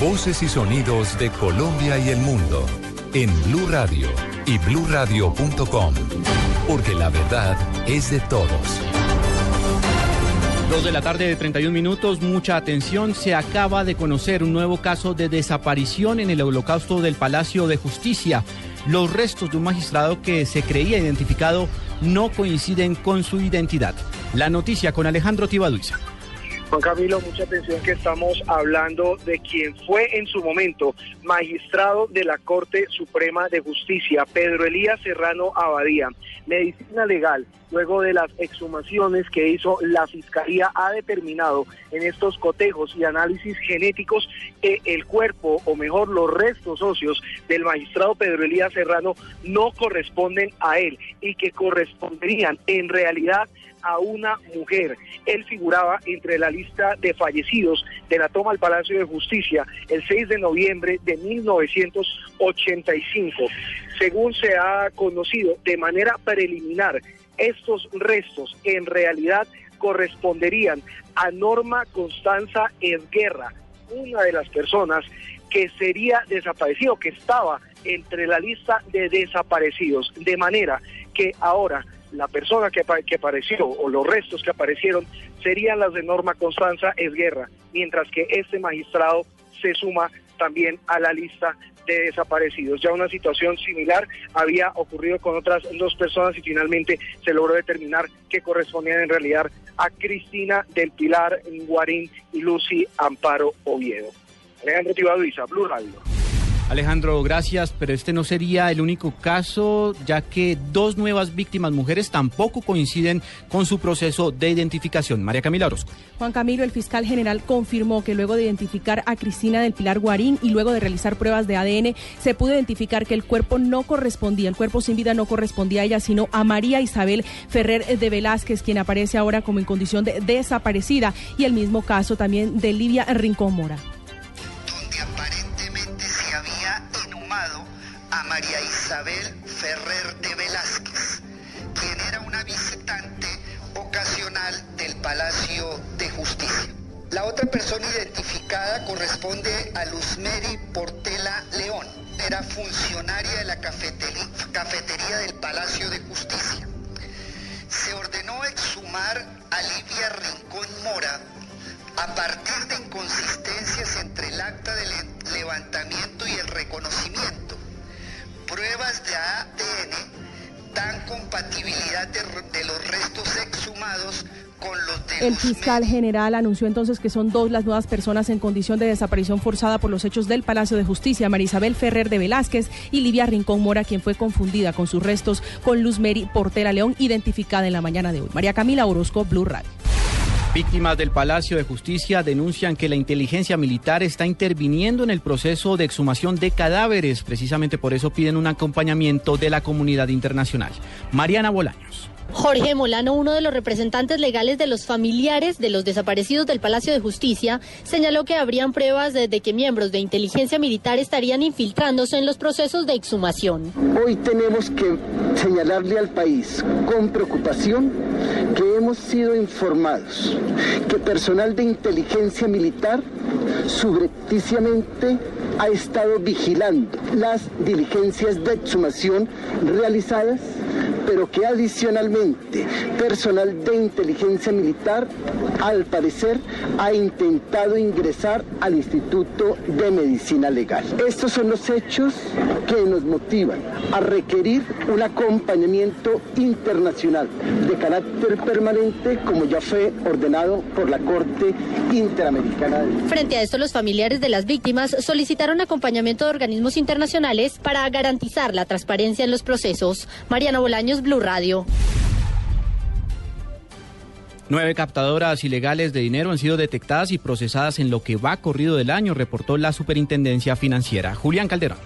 Voces y sonidos de Colombia y el mundo en Blue Radio y BlueRadio.com, porque la verdad es de todos. Dos de la tarde de 31 minutos, mucha atención. Se acaba de conocer un nuevo caso de desaparición en el holocausto del Palacio de Justicia. Los restos de un magistrado que se creía identificado no coinciden con su identidad. La noticia con Alejandro Tibaduiza. Juan Camilo, mucha atención que estamos hablando de quien fue en su momento magistrado de la Corte Suprema de Justicia, Pedro Elías Serrano Abadía. Medicina legal, luego de las exhumaciones que hizo la Fiscalía, ha determinado en estos cotejos y análisis genéticos que el cuerpo, o mejor, los restos óseos del magistrado Pedro Elías Serrano no corresponden a él y que corresponderían en realidad a una mujer. Él figuraba entre la lista de fallecidos de la toma al Palacio de Justicia el 6 de noviembre de 1985. Según se ha conocido de manera preliminar, estos restos en realidad corresponderían a Norma Constanza Esguerra, una de las personas que sería desaparecido, que estaba entre la lista de desaparecidos, de manera que ahora la persona que, que apareció o los restos que aparecieron serían las de Norma Constanza Esguerra, mientras que este magistrado se suma también a la lista de desaparecidos. Ya una situación similar había ocurrido con otras dos personas y finalmente se logró determinar que correspondían en realidad a Cristina del Pilar Guarín y Lucy Amparo Oviedo. Alejandro Tibaduiza, Blue Radio. Alejandro, gracias, pero este no sería el único caso, ya que dos nuevas víctimas mujeres tampoco coinciden con su proceso de identificación. María Camila Orozco. Juan Camilo, el fiscal general, confirmó que luego de identificar a Cristina del Pilar Guarín y luego de realizar pruebas de ADN, se pudo identificar que el cuerpo no correspondía, el cuerpo sin vida no correspondía a ella, sino a María Isabel Ferrer de Velázquez, quien aparece ahora como en condición de desaparecida, y el mismo caso también de Livia Rincón Mora. María Isabel Ferrer de Velázquez, quien era una visitante ocasional del Palacio de Justicia. La otra persona identificada corresponde a Luzmeri Portela León. Era funcionaria de la cafetería del Palacio de Justicia. De, los restos exhumados con los de El fiscal general anunció entonces que son dos las nuevas personas en condición de desaparición forzada por los hechos del Palacio de Justicia, Marisabel Ferrer de Velázquez y Livia Rincón Mora, quien fue confundida con sus restos con Luz Mary Portera León, identificada en la mañana de hoy. María Camila Orozco, Blue Radio. Víctimas del Palacio de Justicia denuncian que la inteligencia militar está interviniendo en el proceso de exhumación de cadáveres. Precisamente por eso piden un acompañamiento de la comunidad internacional. Mariana Bolaños. Jorge Molano, uno de los representantes legales de los familiares de los desaparecidos del Palacio de Justicia, señaló que habrían pruebas de que miembros de inteligencia militar estarían infiltrándose en los procesos de exhumación. Hoy tenemos que señalarle al país con preocupación que hemos sido informados que personal de inteligencia militar subrepticiamente ha estado vigilando las diligencias de exhumación realizadas, pero que adicionalmente personal de inteligencia militar, al parecer, ha intentado ingresar al Instituto de Medicina Legal. Estos son los hechos que nos motivan a requerir un acompañamiento internacional de carácter permanente, como ya fue ordenado por la Corte Interamericana Frente a esto, los familiares de las víctimas solicitaron acompañamiento de organismos internacionales para garantizar la transparencia en los procesos. Mariana Bolaños, Blue Radio. Nueve captadoras ilegales de dinero han sido detectadas y procesadas en lo que va corrido del año, reportó la Superintendencia Financiera. Julián Calderón.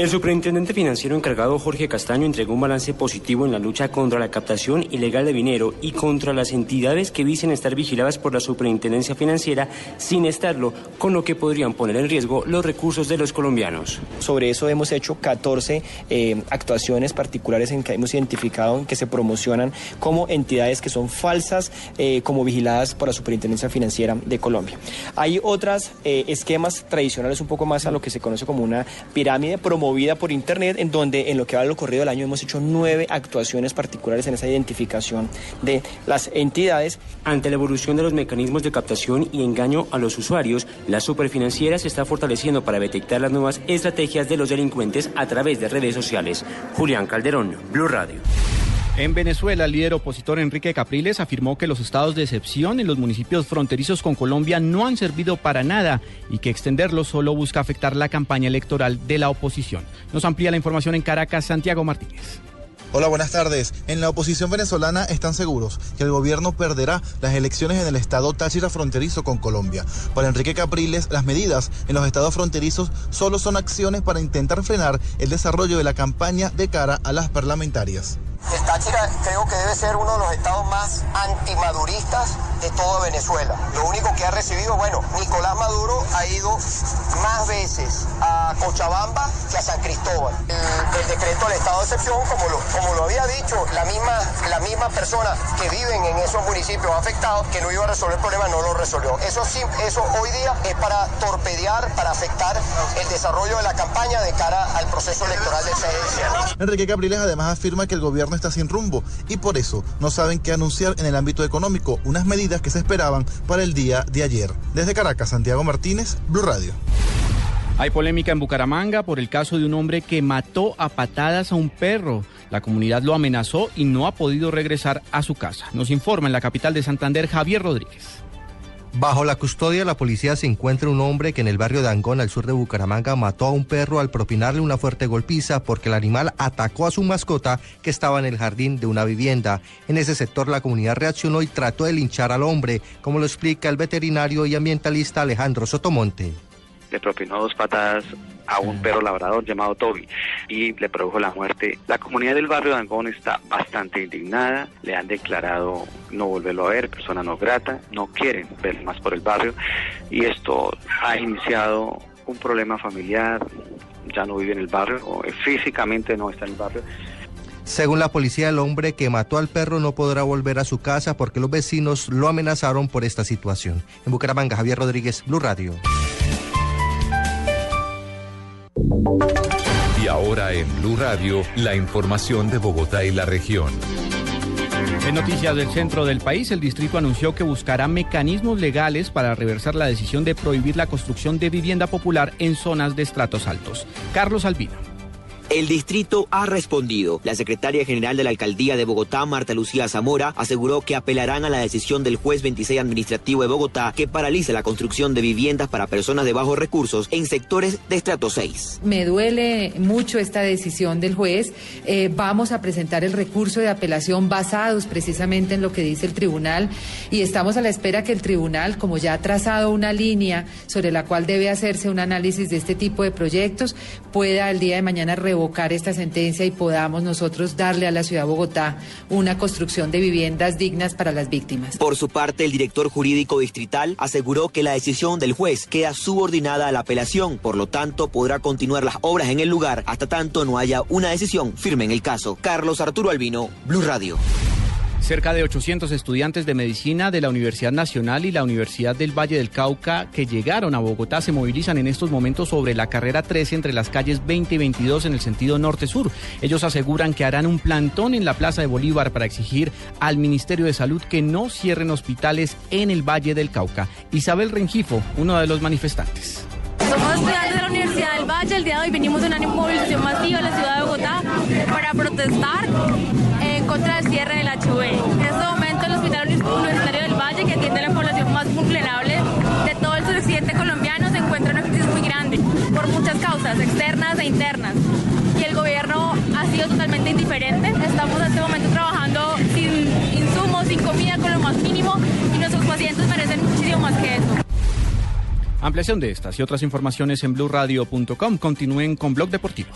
El superintendente financiero encargado Jorge Castaño entregó un balance positivo en la lucha contra la captación ilegal de dinero y contra las entidades que dicen estar vigiladas por la superintendencia financiera sin estarlo, con lo que podrían poner en riesgo los recursos de los colombianos. Sobre eso hemos hecho 14 eh, actuaciones particulares en que hemos identificado en que se promocionan como entidades que son falsas, eh, como vigiladas por la superintendencia financiera de Colombia. Hay otros eh, esquemas tradicionales un poco más a lo que se conoce como una pirámide promovida por Internet, en donde en lo que va lo corrido del año hemos hecho nueve actuaciones particulares en esa identificación de las entidades. Ante la evolución de los mecanismos de captación y engaño a los usuarios, la superfinanciera se está fortaleciendo para detectar las nuevas estrategias de los delincuentes a través de redes sociales. Julián Calderón, Blue Radio. En Venezuela, el líder opositor Enrique Capriles afirmó que los estados de excepción en los municipios fronterizos con Colombia no han servido para nada y que extenderlos solo busca afectar la campaña electoral de la oposición. Nos amplía la información en Caracas, Santiago Martínez. Hola, buenas tardes. En la oposición venezolana están seguros que el gobierno perderá las elecciones en el estado Táchira fronterizo con Colombia. Para Enrique Capriles, las medidas en los estados fronterizos solo son acciones para intentar frenar el desarrollo de la campaña de cara a las parlamentarias. El Táchira creo que debe ser uno de los estados más antimaduristas de toda Venezuela. Lo único que ha recibido, bueno, Nicolás Maduro ha ido más veces a Cochabamba que a San Cristóbal. El, decreto del estado de excepción, como lo, como lo había dicho la misma, la misma persona que viven en esos municipios afectados, que no iba a resolver el problema, no lo resolvió. Eso, eso hoy día es para torpedear, para afectar el desarrollo de la campaña de cara al proceso electoral del 6 de diciembre. Enrique Capriles además afirma que el gobierno está sin rumbo y por eso no saben qué anunciar en el ámbito económico, unas medidas que se esperaban para el día de ayer. Desde Caracas, Santiago Martínez, Blue Radio. Hay polémica en Bucaramanga por el caso de un hombre que mató a patadas a un perro. La comunidad lo amenazó y no ha podido regresar a su casa. Nos informa en la capital de Santander Javier Rodríguez. Bajo la custodia de la policía se encuentra un hombre que en el barrio de Angón, al sur de Bucaramanga, mató a un perro al propinarle una fuerte golpiza porque el animal atacó a su mascota que estaba en el jardín de una vivienda. En ese sector la comunidad reaccionó y trató de linchar al hombre, como lo explica el veterinario y ambientalista Alejandro Sotomonte. Le propinó dos patadas a un perro labrador llamado Toby y le produjo la muerte. La comunidad del barrio de Angón está bastante indignada, le han declarado no volverlo a ver, persona no grata, no quieren ver más por el barrio y esto ha iniciado un problema familiar, ya no vive en el barrio, o físicamente no está en el barrio. Según la policía, el hombre que mató al perro no podrá volver a su casa porque los vecinos lo amenazaron por esta situación. En Bucaramanga, Javier Rodríguez, Blue Radio. Y ahora en Blue Radio, la información de Bogotá y la región. En noticias del centro del país, el distrito anunció que buscará mecanismos legales para reversar la decisión de prohibir la construcción de vivienda popular en zonas de estratos altos. Carlos Albino. El distrito ha respondido. La secretaria general de la alcaldía de Bogotá, Marta Lucía Zamora, aseguró que apelarán a la decisión del juez 26 administrativo de Bogotá que paralice la construcción de viviendas para personas de bajos recursos en sectores de estrato 6. Me duele mucho esta decisión del juez. Eh, vamos a presentar el recurso de apelación basados precisamente en lo que dice el tribunal y estamos a la espera que el tribunal, como ya ha trazado una línea sobre la cual debe hacerse un análisis de este tipo de proyectos, pueda el día de mañana esta sentencia y podamos nosotros darle a la ciudad de Bogotá una construcción de viviendas dignas para las víctimas. Por su parte, el director jurídico distrital aseguró que la decisión del juez queda subordinada a la apelación, por lo tanto podrá continuar las obras en el lugar hasta tanto no haya una decisión firme en el caso. Carlos Arturo Albino, Blue Radio. Cerca de 800 estudiantes de medicina de la Universidad Nacional y la Universidad del Valle del Cauca que llegaron a Bogotá se movilizan en estos momentos sobre la carrera 13 entre las calles 20 y 22 en el sentido norte-sur. Ellos aseguran que harán un plantón en la Plaza de Bolívar para exigir al Ministerio de Salud que no cierren hospitales en el Valle del Cauca. Isabel Rengifo, uno de los manifestantes. Somos estudiantes de la Universidad del Valle. El día de hoy venimos de una movilización masiva a la ciudad de Bogotá para protestar contra del cierre del HV. En este momento el Hospital Universitario del Valle, que atiende a la población más vulnerable de todo el suroccidente colombiano, se encuentra en una crisis muy grande por muchas causas, externas e internas. Y el gobierno ha sido totalmente indiferente. Estamos en este momento trabajando sin insumos, sin comida, con lo más mínimo más que eso. Ampliación de estas y otras informaciones en blueradio.com. Continúen con Blog Deportivo.